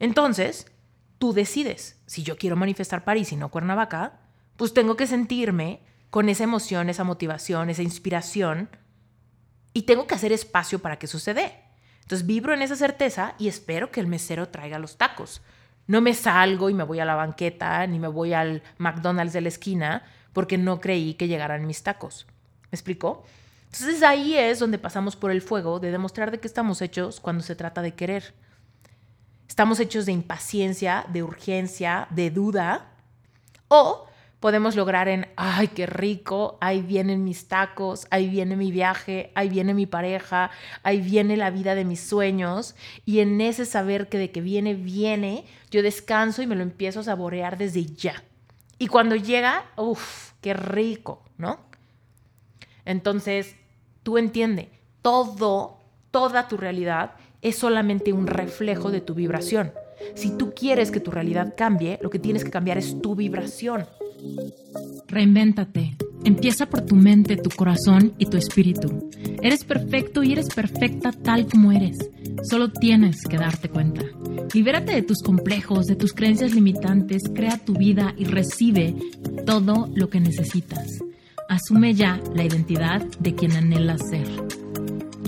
Entonces, tú decides, si yo quiero manifestar París y no Cuernavaca, pues tengo que sentirme con esa emoción, esa motivación, esa inspiración y tengo que hacer espacio para que suceda. Entonces vibro en esa certeza y espero que el mesero traiga los tacos. No me salgo y me voy a la banqueta ni me voy al McDonald's de la esquina porque no creí que llegaran mis tacos. ¿Me explicó? Entonces ahí es donde pasamos por el fuego de demostrar de qué estamos hechos cuando se trata de querer. Estamos hechos de impaciencia, de urgencia, de duda o podemos lograr en, ay, qué rico, ahí vienen mis tacos, ahí viene mi viaje, ahí viene mi pareja, ahí viene la vida de mis sueños. Y en ese saber que de que viene, viene, yo descanso y me lo empiezo a saborear desde ya. Y cuando llega, uff, qué rico, ¿no? Entonces, tú entiendes, todo, toda tu realidad es solamente un reflejo de tu vibración. Si tú quieres que tu realidad cambie, lo que tienes que cambiar es tu vibración. Reinvéntate. Empieza por tu mente, tu corazón y tu espíritu. Eres perfecto y eres perfecta tal como eres. Solo tienes que darte cuenta. Libérate de tus complejos, de tus creencias limitantes, crea tu vida y recibe todo lo que necesitas. Asume ya la identidad de quien anhelas ser.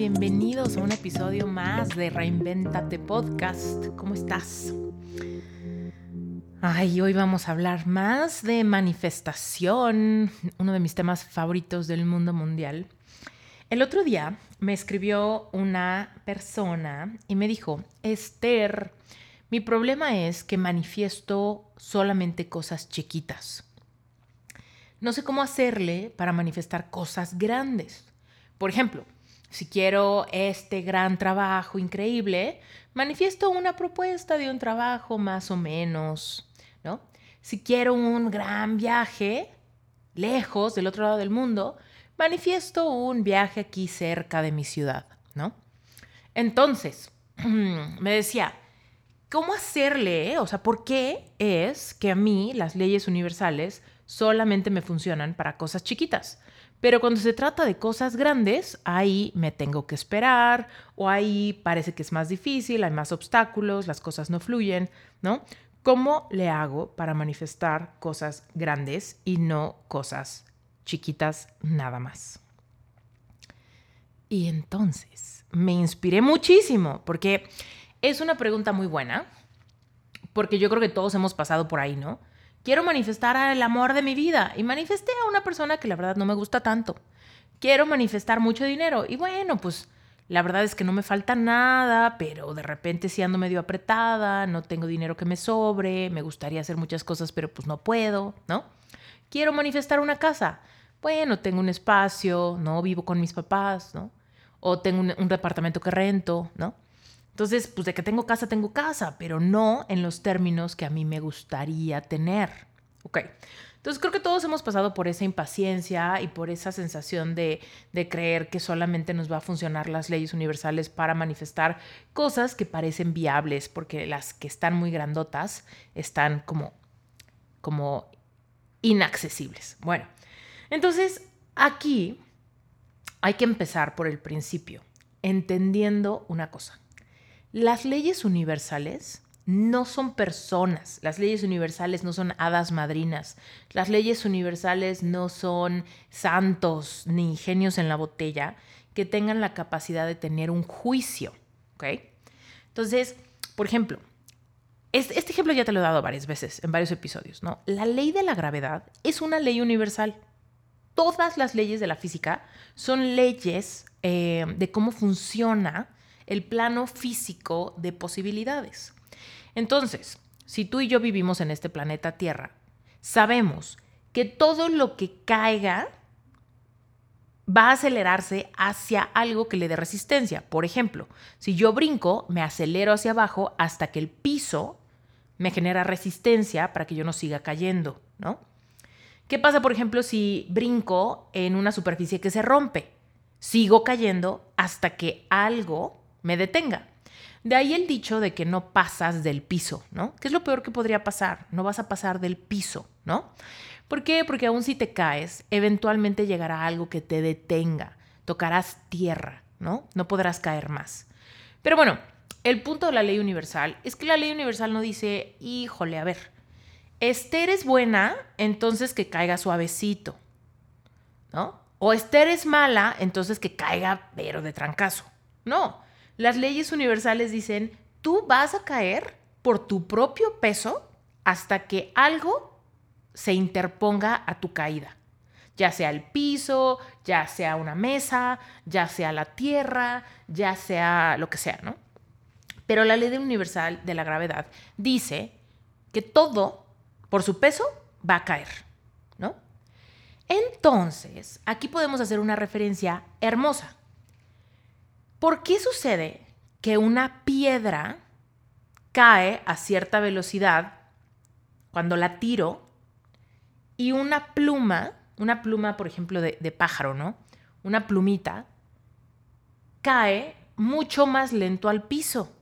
Bienvenidos a un episodio más de Reinventate Podcast. ¿Cómo estás? Ay, hoy vamos a hablar más de manifestación, uno de mis temas favoritos del mundo mundial. El otro día me escribió una persona y me dijo, Esther, mi problema es que manifiesto solamente cosas chiquitas. No sé cómo hacerle para manifestar cosas grandes. Por ejemplo, si quiero este gran trabajo increíble, manifiesto una propuesta de un trabajo más o menos ¿no? Si quiero un gran viaje lejos del otro lado del mundo, manifiesto un viaje aquí cerca de mi ciudad, ¿no? Entonces, me decía, ¿cómo hacerle? O sea, ¿por qué es que a mí las leyes universales solamente me funcionan para cosas chiquitas? Pero cuando se trata de cosas grandes, ahí me tengo que esperar o ahí parece que es más difícil, hay más obstáculos, las cosas no fluyen, ¿no? ¿Cómo le hago para manifestar cosas grandes y no cosas chiquitas nada más? Y entonces me inspiré muchísimo porque es una pregunta muy buena, porque yo creo que todos hemos pasado por ahí, ¿no? Quiero manifestar el amor de mi vida y manifesté a una persona que la verdad no me gusta tanto. Quiero manifestar mucho dinero y bueno, pues la verdad es que no me falta nada, pero de repente sí ando medio apretada, no tengo dinero que me sobre, me gustaría hacer muchas cosas, pero pues no puedo, ¿no? Quiero manifestar una casa. Bueno, tengo un espacio, ¿no? Vivo con mis papás, ¿no? O tengo un, departamento que rento, ¿no? Entonces, pues de que tengo casa, tengo casa, pero no en los términos que a mí me gustaría tener. Ok. Entonces creo que todos hemos pasado por esa impaciencia y por esa sensación de, creer que solamente nos va a funcionar las leyes universales para manifestar cosas que parecen viables, porque las que están muy grandotas están como, como inaccesibles. Bueno, entonces aquí hay que empezar por el principio, entendiendo una cosa. Las leyes universales no son personas. Las leyes universales no son hadas madrinas. Las leyes universales no son santos ni genios en la botella que tengan la capacidad de tener un juicio. ¿Ok? Entonces, por ejemplo, este, ejemplo ya te lo he dado varias veces en varios episodios, ¿no? La ley de la gravedad es una ley universal. Todas las leyes de la física son leyes eh, de cómo funciona el plano físico de posibilidades. Entonces, si tú y yo vivimos en este planeta Tierra, sabemos que todo lo que caiga va a acelerarse hacia algo que le dé resistencia. Por ejemplo, si yo brinco, me acelero hacia abajo hasta que el piso me genera resistencia para que yo no siga cayendo, ¿no? ¿Qué pasa, por ejemplo, si brinco en una superficie que se rompe? Sigo cayendo hasta que algo me detenga. De ahí el dicho de que no pasas del piso, ¿no? ¿Qué es lo peor que podría pasar? No vas a pasar del piso, ¿no? ¿Por qué? Porque aún si te caes, eventualmente llegará algo que te detenga, tocarás tierra, ¿no? No podrás caer más. Pero bueno, el punto de la ley universal es que la ley universal no dice, híjole, a ver, Esther es buena, entonces que caiga suavecito, ¿no? O Esther es mala, entonces que caiga pero de trancazo. No, las leyes universales dicen, tú vas a caer por tu propio peso hasta que algo se interponga a tu caída. Ya sea el piso, ya sea una mesa, ya sea la tierra, ya sea lo que sea, ¿no? Pero la ley universal de la gravedad dice que todo por su peso va a caer, ¿no? Entonces, aquí podemos hacer una referencia hermosa. ¿Por qué sucede que una piedra cae a cierta velocidad cuando la tiro y una pluma, una pluma por ejemplo de, pájaro, ¿no? Una plumita, cae mucho más lento al piso.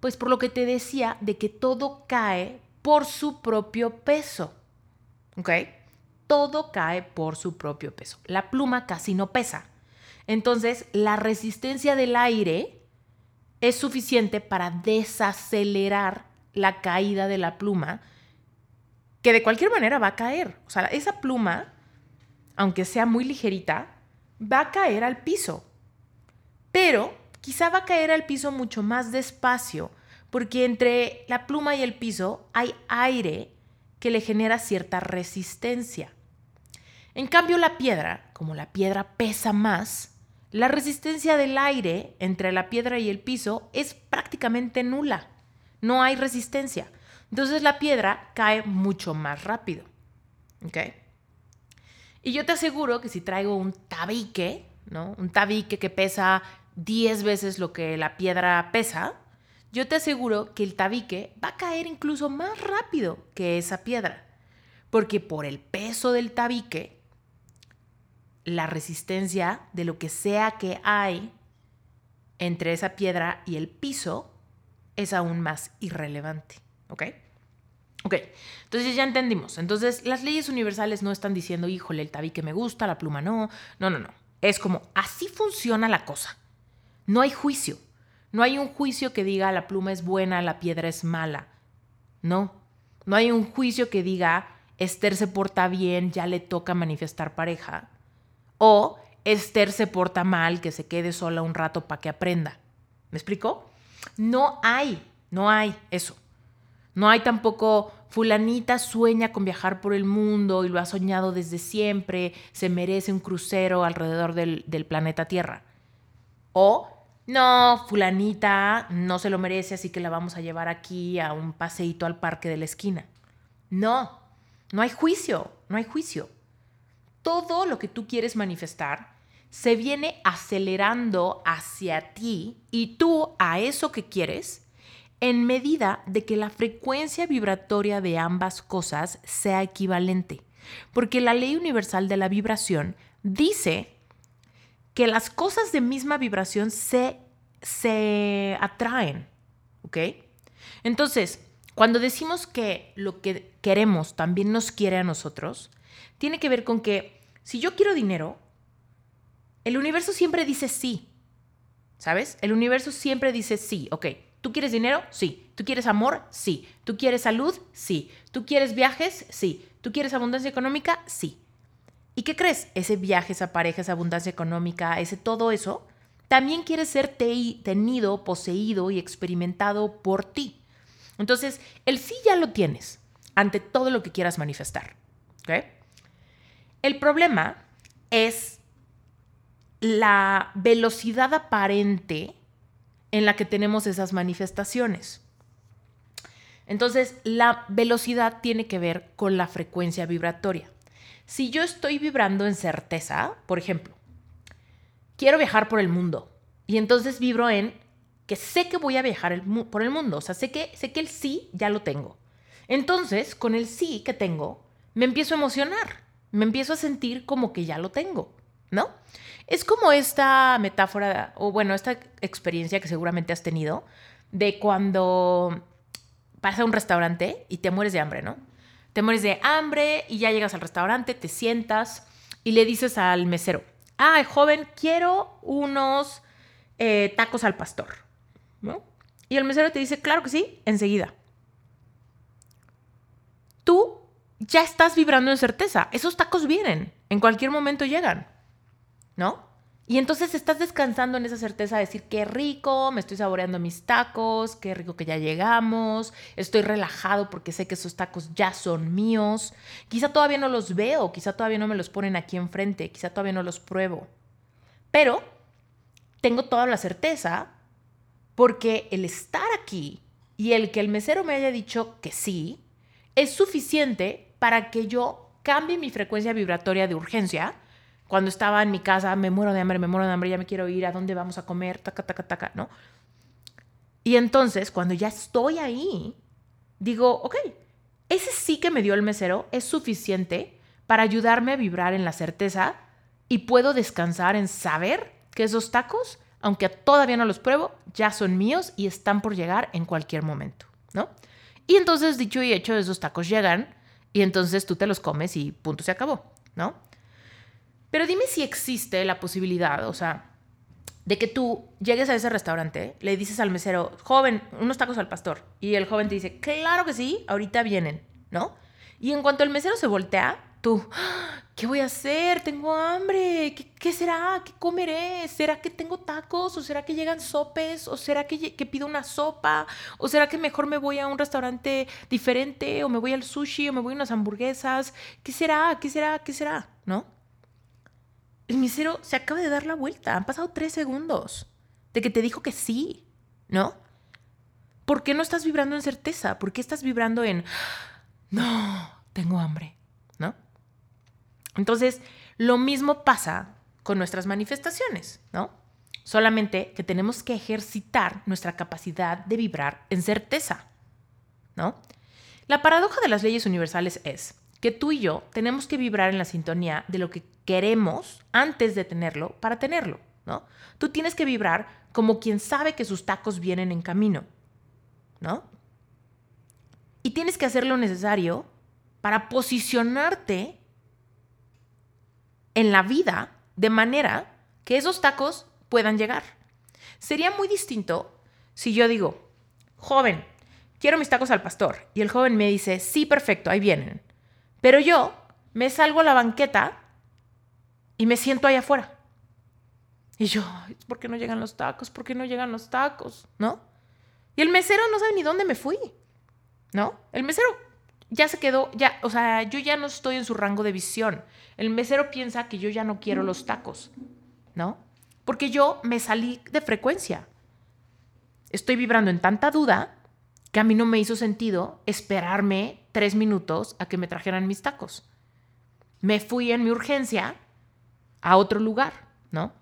Pues por lo que te decía de que todo cae por su propio peso. ¿Ok? Todo cae por su propio peso. La pluma casi no pesa. Entonces, la resistencia del aire es suficiente para desacelerar la caída de la pluma, que de cualquier manera va a caer. O sea, esa pluma, aunque sea muy ligerita, va a caer al piso. Pero quizá va a caer al piso mucho más despacio, porque entre la pluma y el piso hay aire que le genera cierta resistencia. En cambio, la piedra, como la piedra pesa más, la resistencia del aire entre la piedra y el piso es prácticamente nula. No hay resistencia. Entonces la piedra cae mucho más rápido. ¿Ok? Y yo te aseguro que si traigo un tabique, ¿no? Un tabique que pesa 10 veces lo que la piedra pesa, yo te aseguro que el tabique va a caer incluso más rápido que esa piedra. Porque por el peso del tabique, la resistencia de lo que sea que hay entre esa piedra y el piso es aún más irrelevante. ¿Ok? Ok, entonces ya entendimos. Entonces las leyes universales no están diciendo, híjole, el tabique me gusta, la pluma no. No, no, no. Es como, así funciona la cosa. No hay juicio. No hay un juicio que diga la pluma es buena, la piedra es mala. No. No hay un juicio que diga Esther se porta bien, ya le toca manifestar pareja. O Esther se porta mal, que se quede sola un rato para que aprenda. ¿Me explico? No hay, no hay eso. No hay tampoco fulanita sueña con viajar por el mundo y lo ha soñado desde siempre, se merece un crucero alrededor del, planeta Tierra. O no, fulanita no se lo merece, así que la vamos a llevar aquí a un paseíto al parque de la esquina. No, no hay juicio, no hay juicio todo lo que tú quieres manifestar se viene acelerando hacia ti y tú a eso que quieres en medida de que la frecuencia vibratoria de ambas cosas sea equivalente. Porque la ley universal de la vibración dice que las cosas de misma vibración se, se atraen. ¿Ok? Entonces, cuando decimos que lo que queremos también nos quiere a nosotros, tiene que ver con que si yo quiero dinero, el universo siempre dice sí. ¿Sabes? El universo siempre dice sí. Ok, ¿tú quieres dinero? Sí. ¿Tú quieres amor? Sí. ¿Tú quieres salud? Sí. ¿Tú quieres viajes? Sí. ¿Tú quieres abundancia económica? Sí. ¿Y qué crees? Ese viaje, esa pareja, esa abundancia económica, ese todo eso, también quiere ser tenido, poseído y experimentado por ti. Entonces, el sí ya lo tienes ante todo lo que quieras manifestar. ¿Ok? El problema es la velocidad aparente en la que tenemos esas manifestaciones. Entonces, la velocidad tiene que ver con la frecuencia vibratoria. Si yo estoy vibrando en certeza, por ejemplo, quiero viajar por el mundo y entonces vibro en que sé que voy a viajar por el mundo, o sea, sé que, sé que el sí ya lo tengo. Entonces, con el sí que tengo, me empiezo a emocionar, me empiezo a sentir como que ya lo tengo, ¿no? Es como esta metáfora, o bueno, esta experiencia que seguramente has tenido, de cuando vas a un restaurante y te mueres de hambre, ¿no? Te mueres de hambre y ya llegas al restaurante, te sientas y le dices al mesero, ah, joven, quiero unos eh, tacos al pastor, ¿no? Y el mesero te dice, claro que sí, enseguida. Tú ya estás vibrando en certeza. Esos tacos vienen, en cualquier momento llegan, ¿no? Y entonces estás descansando en esa certeza de decir, qué rico, me estoy saboreando mis tacos, qué rico que ya llegamos, estoy relajado porque sé que esos tacos ya son míos. Quizá todavía no los veo, quizá todavía no me los ponen aquí enfrente, quizá todavía no los pruebo. Pero tengo toda la certeza porque el estar aquí y el que el mesero me haya dicho que sí, es suficiente para que yo cambie mi frecuencia vibratoria de urgencia. Cuando estaba en mi casa, me muero de hambre, me muero de hambre, ya me quiero ir, ¿a dónde vamos a comer? Taca, taca, taca, ¿no? Y entonces, cuando ya estoy ahí, digo, ok, ese sí que me dio el mesero es suficiente para ayudarme a vibrar en la certeza y puedo descansar en saber que esos tacos, aunque todavía no los pruebo, ya son míos y están por llegar en cualquier momento, ¿no? Y entonces, dicho y hecho, esos tacos llegan y entonces tú te los comes y punto, se acabó, ¿no? Pero dime si existe la posibilidad, o sea, de que tú llegues a ese restaurante, le dices al mesero, joven, unos tacos al pastor, y el joven te dice, claro que sí, ahorita vienen, ¿no? Y en cuanto el mesero se voltea, tú, ¿qué voy a hacer? Tengo hambre. ¿Qué, será? ¿Qué comeré? ¿Será que tengo tacos? ¿O será que llegan sopes? ¿O será que, que, pido una sopa? ¿O será que mejor me voy a un restaurante diferente? ¿O me voy al sushi? ¿O me voy a unas hamburguesas? ¿Qué será? ¿Qué será? ¿Qué será? ¿No? El mesero se acaba de dar la vuelta. Han pasado tres segundos de que te dijo que sí, ¿no? ¿Por qué no estás vibrando en certeza? ¿Por qué estás vibrando en, no, tengo hambre? Entonces, lo mismo pasa con nuestras manifestaciones, ¿no? Solamente que tenemos que ejercitar nuestra capacidad de vibrar en certeza, ¿no? La paradoja de las leyes universales es que tú y yo tenemos que vibrar en la sintonía de lo que queremos antes de tenerlo para tenerlo, ¿no? Tú tienes que vibrar como quien sabe que sus tacos vienen en camino, ¿no? Y tienes que hacer lo necesario para posicionarte en la vida de manera que esos tacos puedan llegar. Sería muy distinto si yo digo, joven, quiero mis tacos al pastor. Y el joven me dice, sí, perfecto, ahí vienen. Pero yo me salgo a la banqueta y me siento ahí afuera. Y yo, ¿por qué no llegan los tacos? ¿Por qué no llegan los tacos? ¿No? Y el mesero no sabe ni dónde me fui. ¿No? El mesero ya se quedó, ya, o sea, yo ya no estoy en su rango de visión. El mesero piensa que yo ya no quiero los tacos, ¿no? Porque yo me salí de frecuencia. Estoy vibrando en tanta duda que a mí no me hizo sentido esperarme tres minutos a que me trajeran mis tacos. Me fui en mi urgencia a otro lugar, ¿no?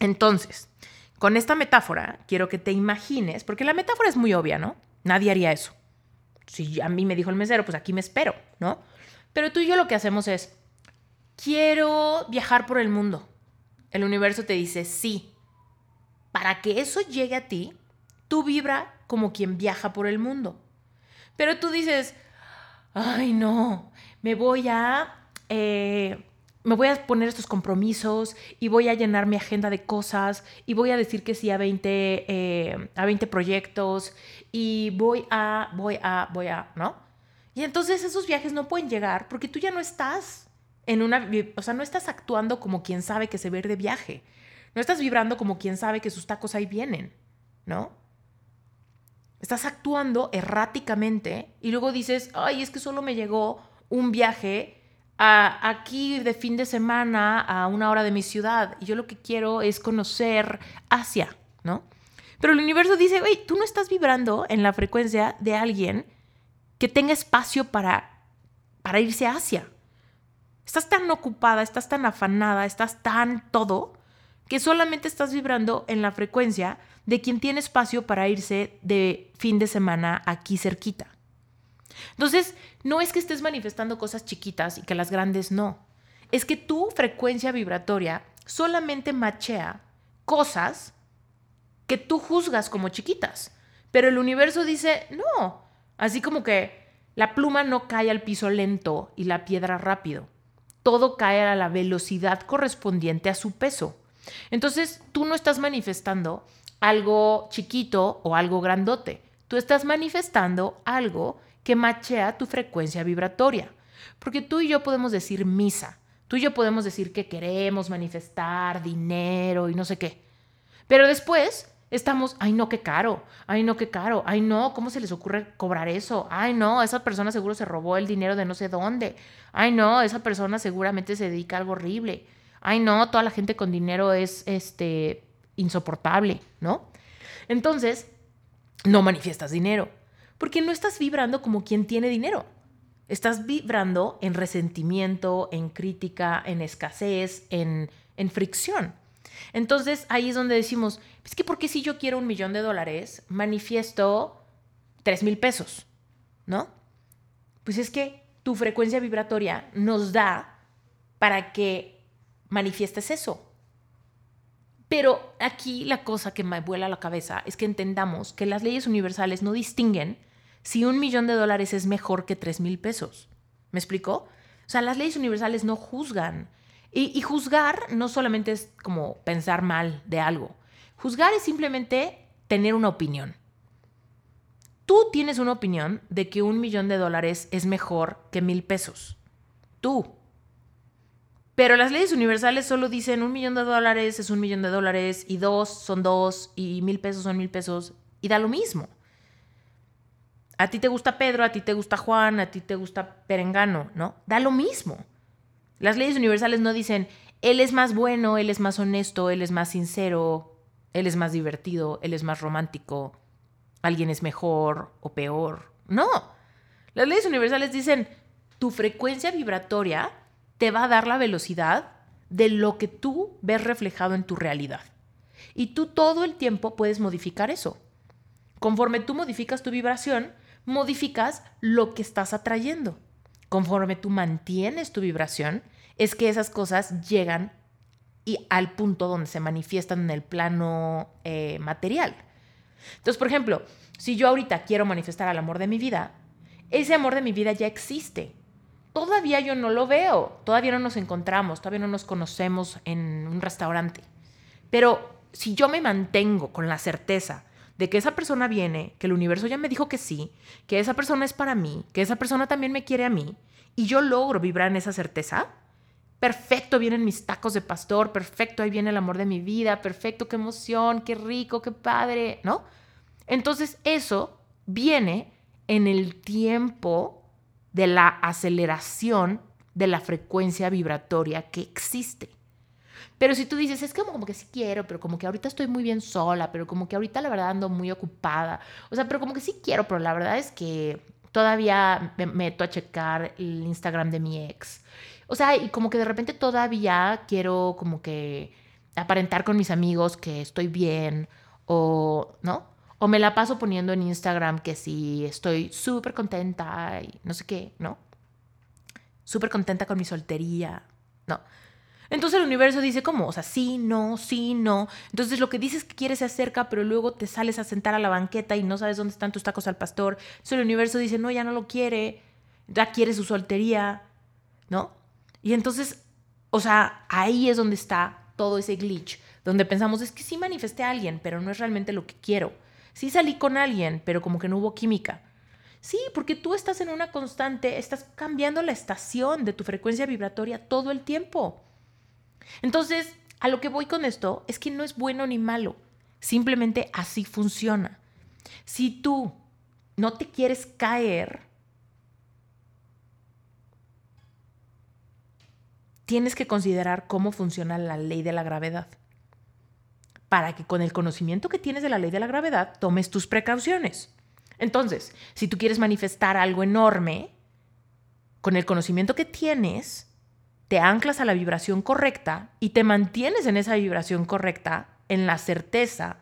Entonces, con esta metáfora quiero que te imagines, porque la metáfora es muy obvia, ¿no? Nadie haría eso si a mí me dijo el mesero, pues aquí me espero, ¿no? Pero tú y yo lo que hacemos es, quiero viajar por el mundo. El universo te dice, sí. Para que eso llegue a ti, tú vibra como quien viaja por el mundo. Pero tú dices, ay no, me voy a eh, me voy a poner estos compromisos y voy a llenar mi agenda de cosas y voy a decir que sí a 20, eh, a 20 proyectos y voy a, voy a, voy a, ¿no? Y entonces esos viajes no pueden llegar porque tú ya no estás en una, o sea, no estás actuando como quien sabe que se ve de viaje. No estás vibrando como quien sabe que sus tacos ahí vienen, ¿no? Estás actuando erráticamente y luego dices, ay, es que solo me llegó un viaje aquí de fin de semana a una hora de mi ciudad y yo lo que quiero es conocer Asia, ¿no? Pero el universo dice, oye, tú no estás vibrando en la frecuencia de alguien que tenga espacio para, para irse a Asia. Estás tan ocupada, estás tan afanada, estás tan todo, que solamente estás vibrando en la frecuencia de quien tiene espacio para irse de fin de semana aquí cerquita. Entonces, no es que estés manifestando cosas chiquitas y que las grandes no. Es que tu frecuencia vibratoria solamente machea cosas que tú juzgas como chiquitas. Pero el universo dice, no. Así como que la pluma no cae al piso lento y la piedra rápido. Todo cae a la velocidad correspondiente a su peso. Entonces, tú no estás manifestando algo chiquito o algo grandote. Tú estás manifestando algo que machea tu frecuencia vibratoria. Porque tú y yo podemos decir misa. Tú y yo podemos decir que queremos manifestar dinero y no sé qué. Pero después estamos, ay no, qué caro, ay no, qué caro, ay no, ¿cómo se les ocurre cobrar eso? Ay no, esa persona seguro se robó el dinero de no sé dónde. Ay no, esa persona seguramente se dedica a algo horrible. Ay no, toda la gente con dinero es este insoportable, ¿no? Entonces, no manifiestas dinero, porque no estás vibrando como quien tiene dinero. Estás vibrando en resentimiento, en crítica, en escasez, en, en fricción. Entonces ahí es donde decimos, es que ¿por qué si yo quiero un millón de dólares, manifiesto tres mil pesos? ¿No? Pues es que tu frecuencia vibratoria nos da para que manifiestes eso. Pero aquí la cosa que me vuela la cabeza es que entendamos que las leyes universales no distinguen si un millón de dólares es mejor que tres mil pesos. ¿Me explico? O sea, las leyes universales no juzgan. Y, juzgar no solamente es como pensar mal de algo. Juzgar es simplemente tener una opinión. Tú tienes una opinión de que un millón de dólares es mejor que mil pesos. Tú. Pero las leyes universales solo dicen un millón de dólares es un millón de dólares y dos son dos y mil pesos son mil pesos y da lo mismo. A ti te gusta Pedro, a ti te gusta Juan, a ti te gusta Perengano, ¿no? Da lo mismo. Las leyes universales no dicen, él es más bueno, él es más honesto, él es más sincero, él es más divertido, él es más romántico, alguien es mejor o peor. No. Las leyes universales dicen, tu frecuencia vibratoria te va a dar la velocidad de lo que tú ves reflejado en tu realidad. Y tú todo el tiempo puedes modificar eso. Conforme tú modificas tu vibración, modificas lo que estás atrayendo conforme tú mantienes tu vibración, es que esas cosas llegan y al punto donde se manifiestan en el plano eh, material. Entonces, por ejemplo, si yo ahorita quiero manifestar el amor de mi vida, ese amor de mi vida ya existe. Todavía yo no lo veo, todavía no nos encontramos, todavía no nos conocemos en un restaurante. Pero si yo me mantengo con la certeza de que esa persona viene, que el universo ya me dijo que sí, que esa persona es para mí, que esa persona también me quiere a mí, y yo logro vibrar en esa certeza, perfecto, vienen mis tacos de pastor, perfecto, ahí viene el amor de mi vida, perfecto, qué emoción, qué rico, qué padre, ¿no? Entonces eso viene en el tiempo de la aceleración de la frecuencia vibratoria que existe. Pero si tú dices, es como, como que sí quiero, pero como que ahorita estoy muy bien sola, pero como que ahorita la verdad ando muy ocupada. O sea, pero como que sí quiero, pero la verdad es que todavía me meto a checar el Instagram de mi ex. O sea, y como que de repente todavía quiero como que aparentar con mis amigos que estoy bien o, ¿no? O me la paso poniendo en Instagram que sí estoy súper contenta y no sé qué, ¿no? Súper contenta con mi soltería, ¿no? Entonces el universo dice, ¿cómo? O sea, sí, no, sí, no. Entonces lo que dices que quieres se acerca, pero luego te sales a sentar a la banqueta y no sabes dónde están tus tacos al pastor. Entonces el universo dice, no, ya no lo quiere, ya quiere su soltería, ¿no? Y entonces, o sea, ahí es donde está todo ese glitch, donde pensamos, es que sí manifesté a alguien, pero no es realmente lo que quiero. Sí salí con alguien, pero como que no hubo química. Sí, porque tú estás en una constante, estás cambiando la estación de tu frecuencia vibratoria todo el tiempo. Entonces, a lo que voy con esto es que no es bueno ni malo, simplemente así funciona. Si tú no te quieres caer, tienes que considerar cómo funciona la ley de la gravedad para que con el conocimiento que tienes de la ley de la gravedad tomes tus precauciones. Entonces, si tú quieres manifestar algo enorme, con el conocimiento que tienes, te anclas a la vibración correcta y te mantienes en esa vibración correcta, en la certeza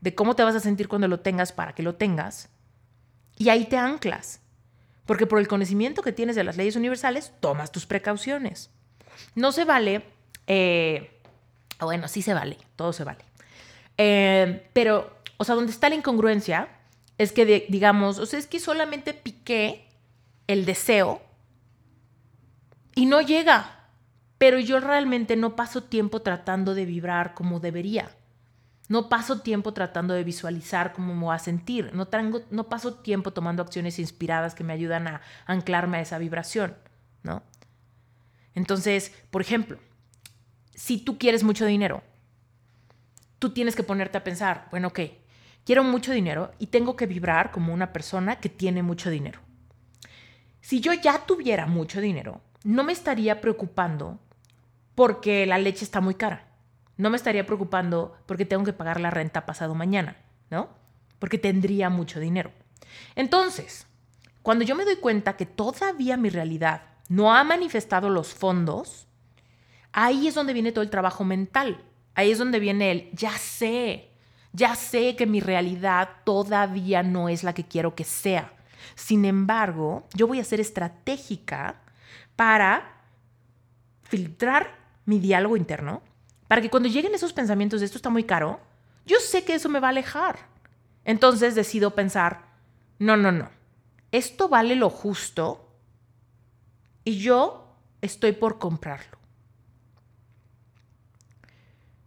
de cómo te vas a sentir cuando lo tengas para que lo tengas, y ahí te anclas. Porque por el conocimiento que tienes de las leyes universales, tomas tus precauciones. No se vale, eh, bueno, sí se vale, todo se vale. Eh, pero, o sea, donde está la incongruencia es que, digamos, o sea, es que solamente piqué el deseo y no llega, pero yo realmente no paso tiempo tratando de vibrar como debería. No paso tiempo tratando de visualizar cómo voy a sentir. No, no paso tiempo tomando acciones inspiradas que me ayudan a anclarme a esa vibración, ¿no? Entonces, por ejemplo, si tú quieres mucho dinero, tú tienes que ponerte a pensar, bueno, ok, quiero mucho dinero y tengo que vibrar como una persona que tiene mucho dinero. Si yo ya tuviera mucho dinero, no me estaría preocupando porque la leche está muy cara. No me estaría preocupando porque tengo que pagar la renta pasado mañana, ¿no? Porque tendría mucho dinero. Entonces, cuando yo me doy cuenta que todavía mi realidad no ha manifestado los fondos, ahí es donde viene todo el trabajo mental. Ahí es donde viene el, ya sé, ya sé que mi realidad todavía no es la que quiero que sea. Sin embargo, yo voy a ser estratégica para filtrar mi diálogo interno, para que cuando lleguen esos pensamientos de esto está muy caro, yo sé que eso me va a alejar. Entonces decido pensar, no, no, no, esto vale lo justo y yo estoy por comprarlo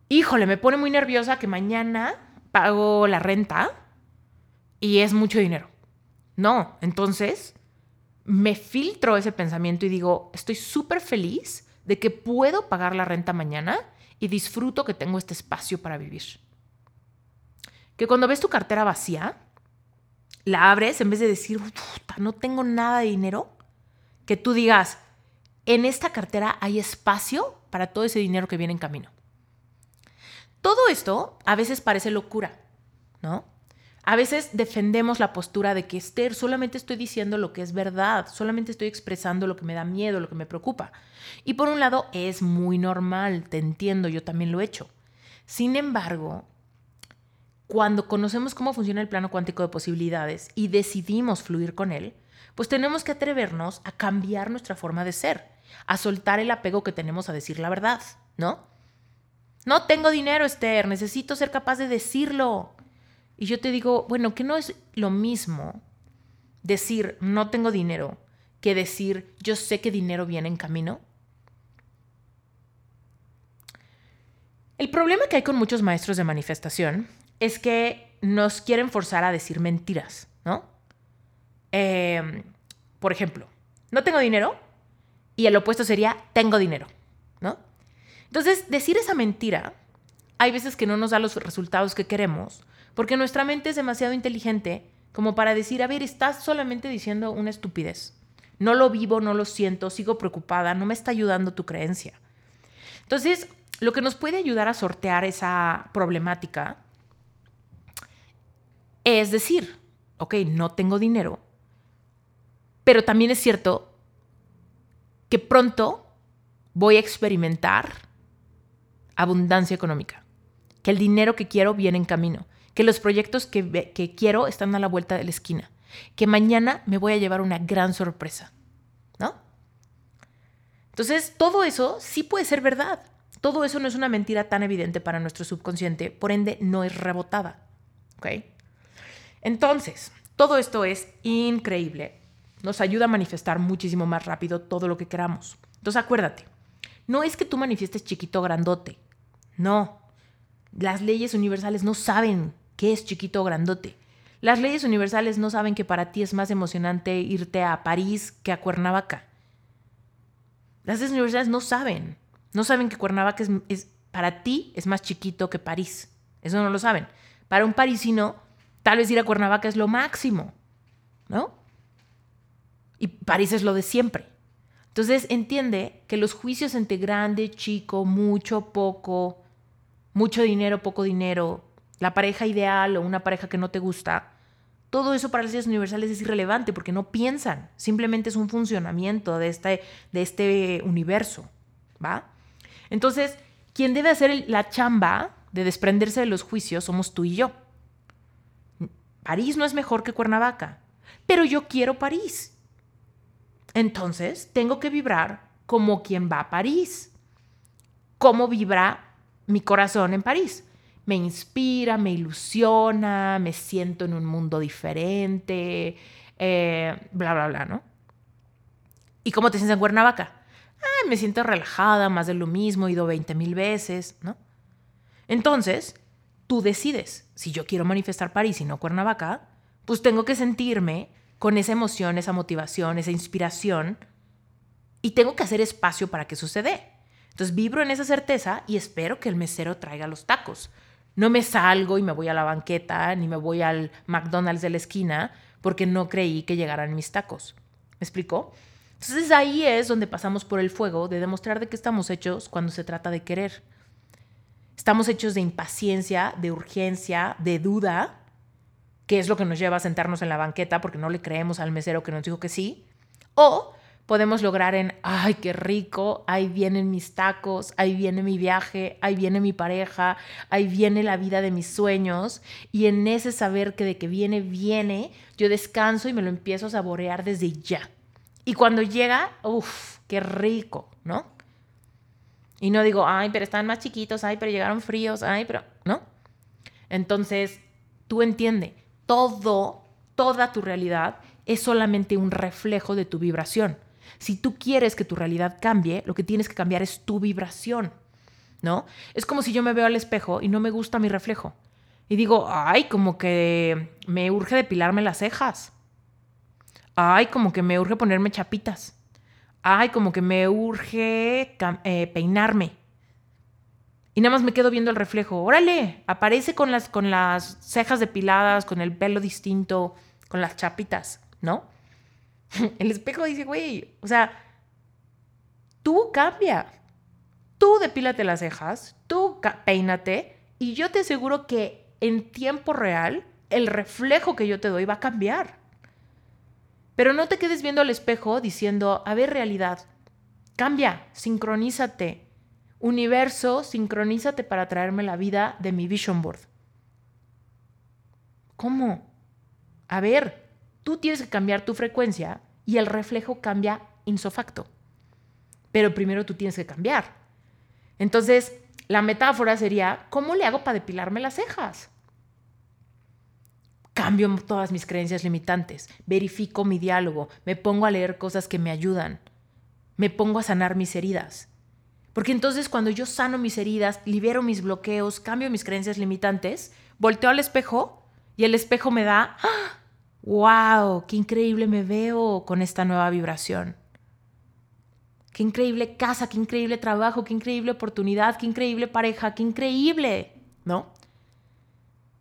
híjole, me pone muy nerviosa que mañana pago la renta y es mucho dinero. No, entonces me filtro ese pensamiento y digo, estoy súper feliz de que puedo pagar la renta mañana y disfruto que tengo este espacio para vivir. Que cuando ves tu cartera vacía, la abres en vez de decir, no tengo nada de dinero, que tú digas, en esta cartera hay espacio para todo ese dinero que viene en camino. Todo esto a veces parece locura, ¿no? A veces defendemos la postura de que Esther, solamente estoy diciendo lo que es verdad, solamente estoy expresando lo que me da miedo, lo que me preocupa. Y por un lado es muy normal, te entiendo, yo también lo he hecho. Sin embargo, cuando conocemos cómo funciona el plano cuántico de posibilidades y decidimos fluir con él, pues tenemos que atrevernos a cambiar nuestra forma de ser, a soltar el apego que tenemos a decir la verdad, ¿no? No tengo dinero, Esther, necesito ser capaz de decirlo. Y yo te digo, bueno, que no es lo mismo decir no tengo dinero que decir yo sé que dinero viene en camino. El problema que hay con muchos maestros de manifestación es que nos quieren forzar a decir mentiras, ¿no? Em, por ejemplo, no tengo dinero y el opuesto sería tengo dinero, ¿no? Entonces, decir esa mentira, hay veces que no nos da los resultados que queremos, porque nuestra mente es demasiado inteligente como para decir, a ver, estás solamente diciendo una estupidez. No lo vivo, no lo siento, sigo preocupada, no me está ayudando tu creencia. Entonces, lo que nos puede ayudar a sortear esa problemática es decir, ok, no tengo dinero, pero también es cierto que pronto voy a experimentar abundancia económica, que el dinero que quiero viene en camino, que los proyectos que, que quiero están a la vuelta de la esquina, que mañana me voy a llevar una gran sorpresa, ¿no? Entonces, todo eso sí puede ser verdad. Todo eso no es una mentira tan evidente para nuestro subconsciente, por ende no es rebotada. ¿Ok? Entonces, todo esto es increíble. Nos ayuda a manifestar muchísimo más rápido todo lo que queramos. Entonces, acuérdate, no es que tú manifiestes chiquito grandote. No. Las leyes universales no saben qué es chiquito o grandote. Las leyes universales no saben que para ti es más emocionante irte a París que a Cuernavaca. Las leyes universales no saben. No saben que Cuernavaca es, para ti es más chiquito que París. Eso no lo saben. Para un parisino, tal vez ir a Cuernavaca es lo máximo, ¿no? Y París es lo de siempre. Entonces entiende que los juicios entre grande, chico, mucho, poco, mucho dinero, poco dinero, la pareja ideal o una pareja que no te gusta, todo eso para las leyes universales es irrelevante porque no piensan, simplemente es un funcionamiento de este, de este universo, ¿va? Entonces, quien debe hacer la chamba de desprenderse de los juicios somos tú y yo. París no es mejor que Cuernavaca, pero yo quiero París Entonces, tengo que vibrar como quien va a París. ¿Cómo vibra mi corazón en París? Me inspira, me ilusiona, me siento en un mundo diferente, eh, bla, bla, bla, ¿no? ¿Y cómo te sientes en Cuernavaca? Me siento relajada, más de lo mismo, he ido 20 mil veces, ¿no? Entonces, tú decides, si yo quiero manifestar París y no Cuernavaca, pues tengo que sentirme con esa emoción, esa motivación, esa inspiración, y tengo que hacer espacio para que suceda. Entonces vibro en esa certeza y espero que el mesero traiga los tacos. No me salgo y me voy a la banqueta, ni me voy al McDonald's de la esquina, porque no creí que llegaran mis tacos. ¿Me explicó? Entonces ahí es donde pasamos por el fuego de demostrar de qué estamos hechos cuando se trata de querer. Estamos hechos de impaciencia, de urgencia, de duda, que es lo que nos lleva a sentarnos en la banqueta porque no le creemos al mesero que nos dijo que sí. O podemos lograr en, ay, qué rico, ahí vienen mis tacos, ahí viene mi viaje, ahí viene mi pareja, ahí viene la vida de mis sueños. Y en ese saber que de que viene, viene, yo descanso y me lo empiezo a saborear desde ya. Y cuando llega, uff, qué rico, ¿no? Y no digo, ay, pero están más chiquitos, ay, pero llegaron fríos, ay, pero, ¿no? Entonces, tú entiende, todo, toda tu realidad es solamente un reflejo de tu vibración. Si tú quieres que tu realidad cambie, lo que tienes que cambiar es tu vibración, ¿no? Es como si yo me veo al espejo y no me gusta mi reflejo. Y digo, ay, como que me urge depilarme las cejas. Ay, como que me urge ponerme chapitas. Ay, como que me urge eh, peinarme. Y nada más me quedo viendo el reflejo. Órale, aparece con las, con las cejas depiladas, con el pelo distinto, con las chapitas, ¿no? El espejo dice, güey, o sea, tú cambia. Tú depílate las cejas, tú peínate y yo te aseguro que en tiempo real el reflejo que yo te doy va a cambiar. Pero no te quedes viendo al espejo diciendo, a ver, realidad, cambia, sincronízate. Universo, sincronízate para traerme la vida de mi vision board. ¿Cómo? A ver, tú tienes que cambiar tu frecuencia y el reflejo cambia insofacto. Pero primero tú tienes que cambiar. Entonces, la metáfora sería, ¿cómo le hago para depilarme las cejas? Cambio todas mis creencias limitantes, verifico mi diálogo, me pongo a leer cosas que me ayudan, me pongo a sanar mis heridas. Porque entonces cuando yo sano mis heridas, libero mis bloqueos, cambio mis creencias limitantes, volteo al espejo y el espejo me da, ¡wow! ¡Qué increíble me veo con esta nueva vibración! ¡Qué increíble casa! ¡Qué increíble trabajo! ¡Qué increíble oportunidad! ¡Qué increíble pareja! ¡Qué increíble! ¿No?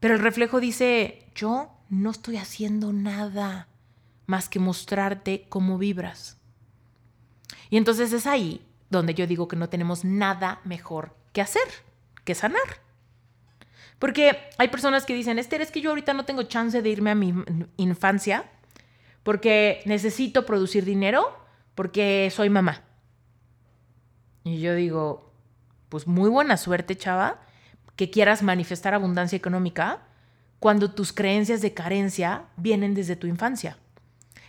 Pero el reflejo dice, yo no estoy haciendo nada más que mostrarte cómo vibras. Y entonces es ahí donde yo digo que no tenemos nada mejor que hacer, que sanar. Porque hay personas que dicen, Esther, es que yo ahorita no tengo chance de irme a mi infancia porque necesito producir dinero porque soy mamá. Y yo digo, pues muy buena suerte, chava, que quieras manifestar abundancia económica cuando tus creencias de carencia vienen desde tu infancia.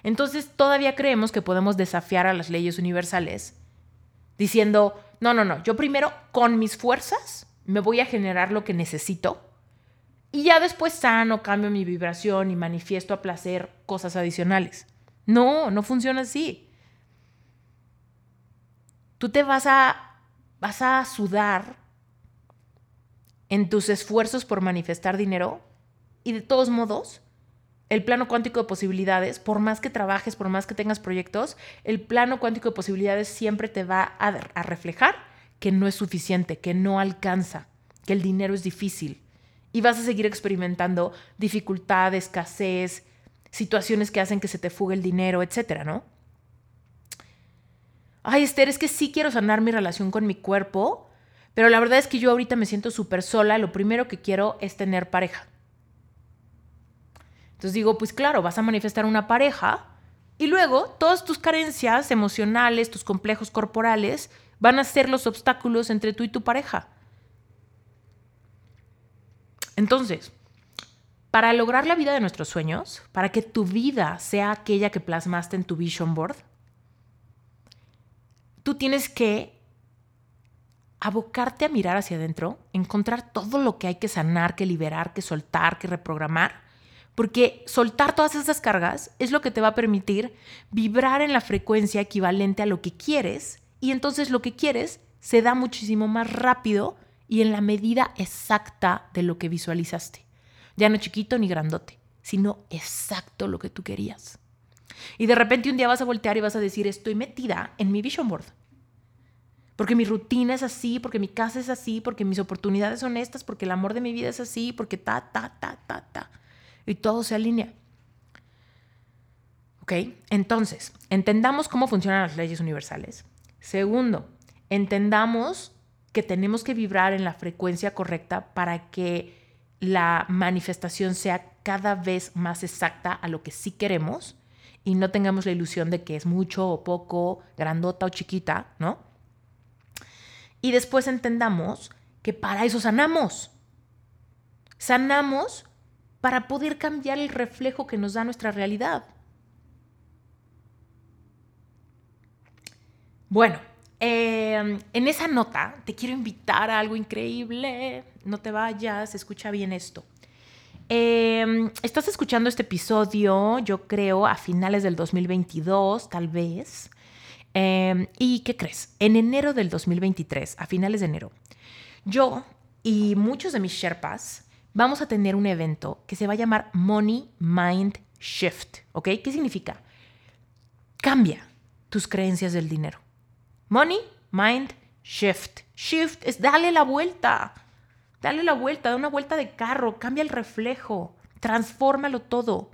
Entonces todavía creemos que podemos desafiar a las leyes universales diciendo, no, no, no, yo primero con mis fuerzas me voy a generar lo que necesito y ya después sano, cambio mi vibración y manifiesto a placer cosas adicionales. No, no funciona así. Tú te vas a, vas a sudar en tus esfuerzos por manifestar dinero y de todos modos, el plano cuántico de posibilidades, por más que trabajes, por más que tengas proyectos, el plano cuántico de posibilidades siempre te va a, a reflejar que no es suficiente, que no alcanza, que el dinero es difícil. Y vas a seguir experimentando dificultad, escasez, situaciones que hacen que se te fugue el dinero, etcétera, ¿no? Ay, Esther, es que sí quiero sanar mi relación con mi cuerpo, pero la verdad es que yo ahorita me siento súper sola. Lo primero que quiero es tener pareja. Entonces digo, pues claro, vas a manifestar una pareja y luego todas tus carencias emocionales, tus complejos corporales, van a ser los obstáculos entre tú y tu pareja. Entonces, para lograr la vida de nuestros sueños, para que tu vida sea aquella que plasmaste en tu vision board, tú tienes que abocarte a mirar hacia adentro, encontrar todo lo que hay que sanar, que liberar, que soltar, que reprogramar, porque soltar todas esas cargas es lo que te va a permitir vibrar en la frecuencia equivalente a lo que quieres y entonces lo que quieres se da muchísimo más rápido y en la medida exacta de lo que visualizaste. Ya no chiquito ni grandote, sino exacto lo que tú querías. Y de repente un día vas a voltear y vas a decir, estoy metida en mi vision board. Porque mi rutina es así, porque mi casa es así, porque mis oportunidades son estas, porque el amor de mi vida es así, porque ta, ta, ta, ta, ta. Y todo se alinea. ¿Ok? Entonces, entendamos cómo funcionan las leyes universales. Segundo, entendamos que tenemos que vibrar en la frecuencia correcta para que la manifestación sea cada vez más exacta a lo que sí queremos y no tengamos la ilusión de que es mucho o poco, grandota o chiquita, ¿no? Y después entendamos que para eso sanamos. Sanamos para poder cambiar el reflejo que nos da nuestra realidad. Bueno, Em, en esa nota te quiero invitar a algo increíble. No te vayas, escucha bien esto. Em, estás escuchando este episodio, yo creo, a finales del 2022, tal vez. Em, ¿Y qué crees? En enero del 2023, a finales de enero, yo y muchos de mis Sherpas vamos a tener un evento que se va a llamar Money Mind Shift. ¿Ok? ¿Qué significa? Cambia tus creencias del dinero. Money, mind, shift. Shift es dale la vuelta. Dale la vuelta, da una vuelta de carro, cambia el reflejo, transfórmalo todo.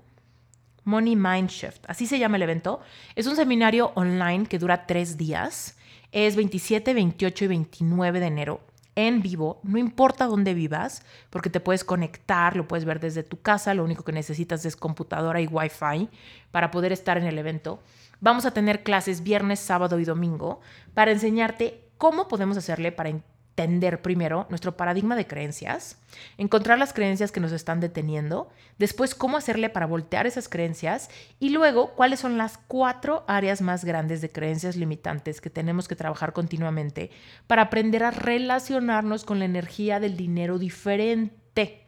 Money Mind Shift, así se llama el evento. Es un seminario online que dura tres días. Es 27, 28 y 29 de enero en vivo, no importa dónde vivas, porque te puedes conectar, lo puedes ver desde tu casa, lo único que necesitas es computadora y wifi para poder estar en el evento. Vamos a tener clases viernes, sábado y domingo para enseñarte cómo podemos hacerle para entender primero nuestro paradigma de creencias, encontrar las creencias que nos están deteniendo, después cómo hacerle para voltear esas creencias y luego cuáles son las cuatro áreas más grandes de creencias limitantes que tenemos que trabajar continuamente para aprender a relacionarnos con la energía del dinero diferente.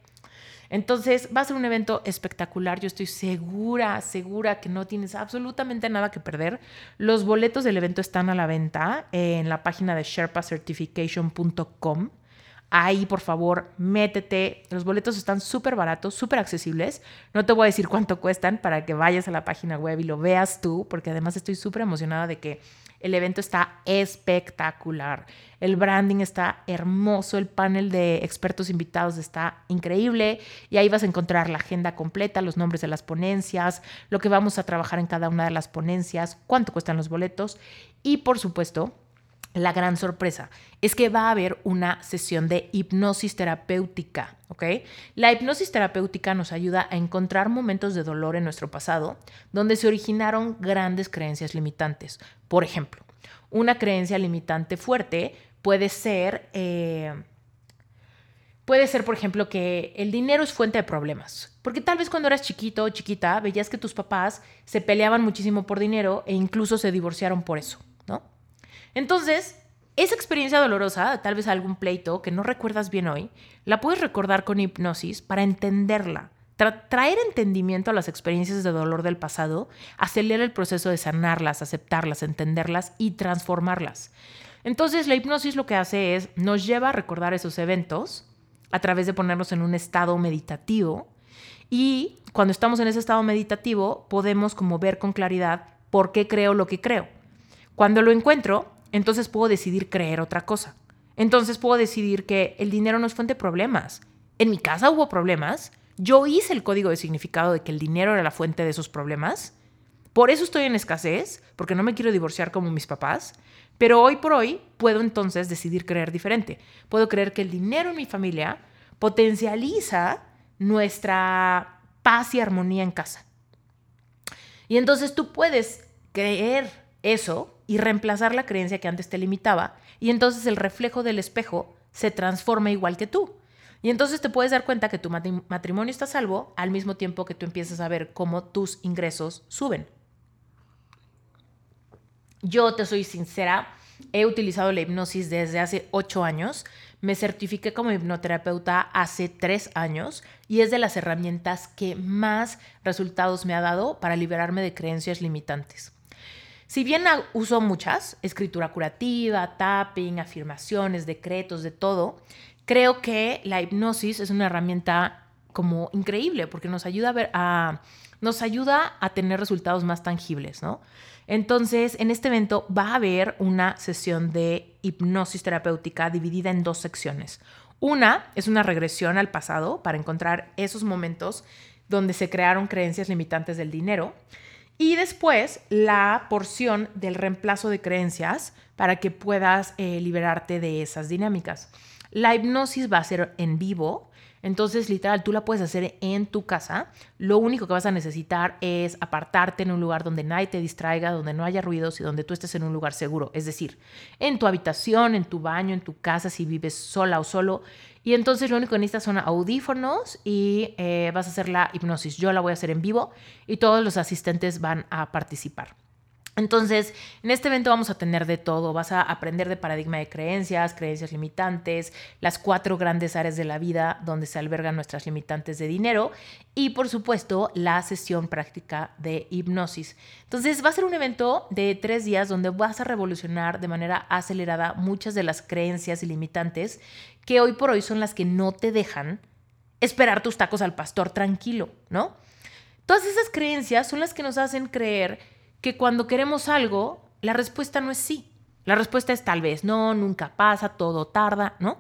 Entonces va a ser un evento espectacular. Yo estoy segura, segura que no tienes absolutamente nada que perder. Los boletos del evento están a la venta en la página de sherpacertification.com. Ahí, por favor, métete. Los boletos están súper baratos, súper accesibles. No te voy a decir cuánto cuestan para que vayas a la página web y lo veas tú, porque además estoy súper emocionada de que el evento está espectacular. El branding está hermoso, el panel de expertos invitados está increíble y ahí vas a encontrar la agenda completa, los nombres de las ponencias, lo que vamos a trabajar en cada una de las ponencias, cuánto cuestan los boletos y por supuesto la gran sorpresa es que va a haber una sesión de hipnosis terapéutica, ¿ok? La hipnosis terapéutica nos ayuda a encontrar momentos de dolor en nuestro pasado donde se originaron grandes creencias limitantes. Por ejemplo, una creencia limitante fuerte puede ser... Eh, puede ser, por ejemplo, que el dinero es fuente de problemas. Porque tal vez cuando eras chiquito o chiquita veías que tus papás se peleaban muchísimo por dinero e incluso se divorciaron por eso. Entonces, esa experiencia dolorosa, tal vez algún pleito que no recuerdas bien hoy, la puedes recordar con hipnosis para entenderla. traer entendimiento a las experiencias de dolor del pasado acelera el proceso de sanarlas, aceptarlas, entenderlas y transformarlas. Entonces la hipnosis lo que hace es nos lleva a recordar esos eventos a través de ponernos en un estado meditativo y cuando estamos en ese estado meditativo podemos como ver con claridad por qué creo lo que creo. Cuando lo encuentro, entonces puedo decidir creer otra cosa. Entonces puedo decidir que el dinero no es fuente de problemas. En mi casa hubo problemas. Yo hice el código de significado de que el dinero era la fuente de esos problemas. Por eso estoy en escasez, porque no me quiero divorciar como mis papás. Pero hoy por hoy puedo entonces decidir creer diferente. Puedo creer que el dinero en mi familia potencializa nuestra paz y armonía en casa. Y entonces tú puedes creer eso y reemplazar la creencia que antes te limitaba. Y entonces el reflejo del espejo se transforma igual que tú. Y entonces te puedes dar cuenta que tu matrimonio está salvo al mismo tiempo que tú empiezas a ver cómo tus ingresos suben. Yo te soy sincera, he utilizado la hipnosis desde hace ocho años. Me certifiqué como hipnoterapeuta hace tres años y es de las herramientas que más resultados me ha dado para liberarme de creencias limitantes. Si bien uso muchas, escritura curativa, tapping, afirmaciones, decretos, de todo, creo que la hipnosis es una herramienta como increíble porque nos ayuda a ver a nos ayuda a tener resultados más tangibles, ¿no? Entonces, en este evento va a haber una sesión de hipnosis terapéutica dividida en dos secciones. Una es una regresión al pasado para encontrar esos momentos donde se crearon creencias limitantes del dinero. Y después la porción del reemplazo de creencias para que puedas eh, liberarte de esas dinámicas. La hipnosis va a ser en vivo, entonces, literal, tú la puedes hacer en tu casa. Lo único que vas a necesitar es apartarte en un lugar donde nadie te distraiga, donde no haya ruidos y donde tú estés en un lugar seguro. Es decir, en tu habitación, en tu baño, en tu casa, si vives sola o solo. Y entonces lo único que necesitas son audífonos y eh, vas a hacer la hipnosis. Yo la voy a hacer en vivo y todos los asistentes van a participar. Entonces, en este evento vamos a tener de todo. Vas a aprender de paradigma de creencias, creencias limitantes, las cuatro grandes áreas de la vida donde se albergan nuestras limitantes de dinero y, por supuesto, la sesión práctica de hipnosis. Entonces, va a ser un evento de tres días donde vas a revolucionar de manera acelerada muchas de las creencias limitantes que hoy por hoy son las que no te dejan esperar tus tacos al pastor tranquilo, ¿no? Todas esas creencias son las que nos hacen creer que cuando queremos algo, la respuesta no es sí. La respuesta es tal vez, no, nunca pasa, todo tarda, ¿no?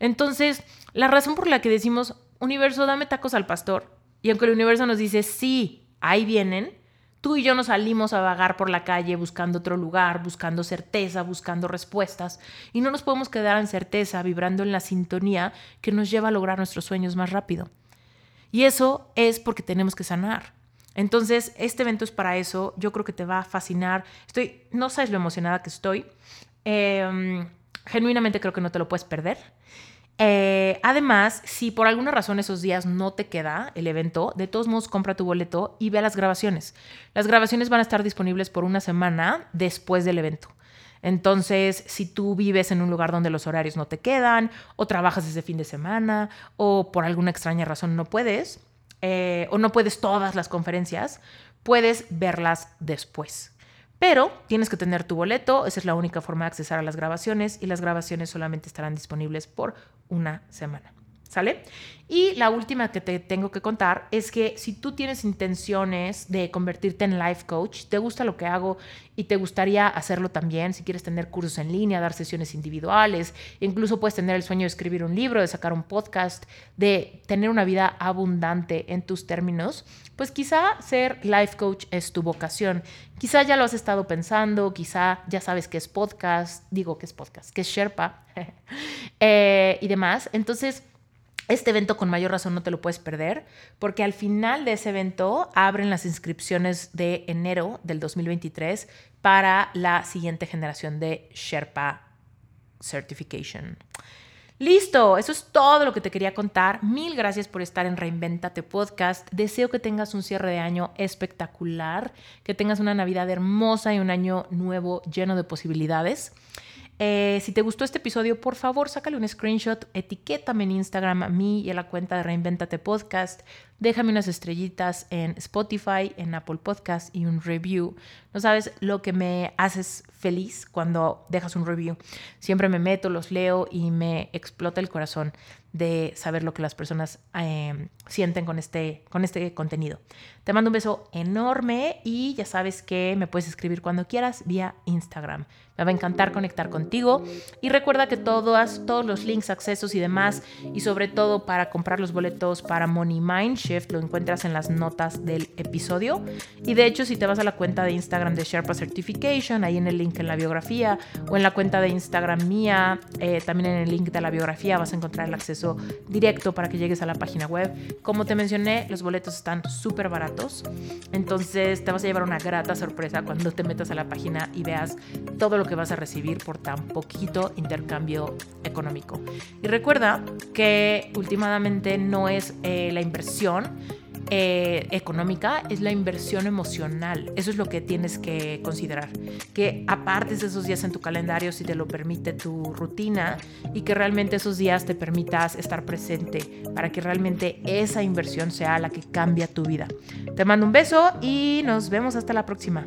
Entonces, la razón por la que decimos, universo, dame tacos al pastor, y aunque el universo nos dice, sí, ahí vienen, tú y yo nos salimos a vagar por la calle buscando otro lugar, buscando certeza, buscando respuestas, y no nos podemos quedar en certeza, vibrando en la sintonía que nos lleva a lograr nuestros sueños más rápido. Y eso es porque tenemos que sanar. Entonces, este evento es para eso. Yo creo que te va a fascinar. Estoy, no sabes lo emocionada que estoy. Em, genuinamente creo que no te lo puedes perder. Eh, además, si por alguna razón esos días no te queda el evento, de todos modos compra tu boleto y ve las grabaciones. Las grabaciones van a estar disponibles por una semana después del evento. Entonces, si tú vives en un lugar donde los horarios no te quedan, o trabajas ese fin de semana, o por alguna extraña razón no puedes, eh, o no puedes todas las conferencias, puedes verlas después. Pero tienes que tener tu boleto, esa es la única forma de accesar a las grabaciones y las grabaciones solamente estarán disponibles por una semana. ¿Sale? Y la última que te tengo que contar es que si tú tienes intenciones de convertirte en life coach, te gusta lo que hago y te gustaría hacerlo también, si quieres tener cursos en línea, dar sesiones individuales, incluso puedes tener el sueño de escribir un libro, de sacar un podcast, de tener una vida abundante en tus términos, pues quizá ser life coach es tu vocación. Quizá ya lo has estado pensando, quizá ya sabes qué es podcast, digo que es podcast, que es Sherpa eh, y demás. Entonces, este evento con mayor razón no te lo puedes perder porque al final de ese evento abren las inscripciones de enero del 2023 para la siguiente generación de Sherpa Certification. Listo, eso es todo lo que te quería contar. Mil gracias por estar en Reinventate Podcast. Deseo que tengas un cierre de año espectacular, que tengas una Navidad hermosa y un año nuevo lleno de posibilidades. Eh, si te gustó este episodio, por favor, sácale un screenshot, etiquétame en Instagram a mí y a la cuenta de Reinventate Podcast. Déjame unas estrellitas en Spotify, en Apple Podcast y un review. No sabes lo que me haces feliz cuando dejas un review. Siempre me meto, los leo y me explota el corazón de saber lo que las personas em, sienten con este, con este contenido. Te mando un beso enorme y ya sabes que me puedes escribir cuando quieras vía Instagram. Me va a encantar conectar contigo. Y recuerda que todos, todos los links, accesos y demás, y sobre todo para comprar los boletos para Money Mind Shift, lo encuentras en las notas del episodio. Y de hecho, si te vas a la cuenta de Instagram de Sherpa Certification, ahí en el link en la biografía, o en la cuenta de Instagram mía, eh, también en el link de la biografía vas a encontrar el acceso directo para que llegues a la página web. Como te mencioné, los boletos están súper baratos. Entonces te vas a llevar una grata sorpresa cuando te metas a la página y veas todo lo que vas a recibir por tan poquito intercambio económico. Y recuerda que últimamente no es eh, la eh, económica, es la inversión emocional. Eso es lo que tienes que considerar. Que apartes esos días en tu calendario si te lo permite tu rutina y que realmente esos días te permitas estar presente para que realmente esa inversión sea la que cambia tu vida. Te mando un beso y nos vemos hasta la próxima.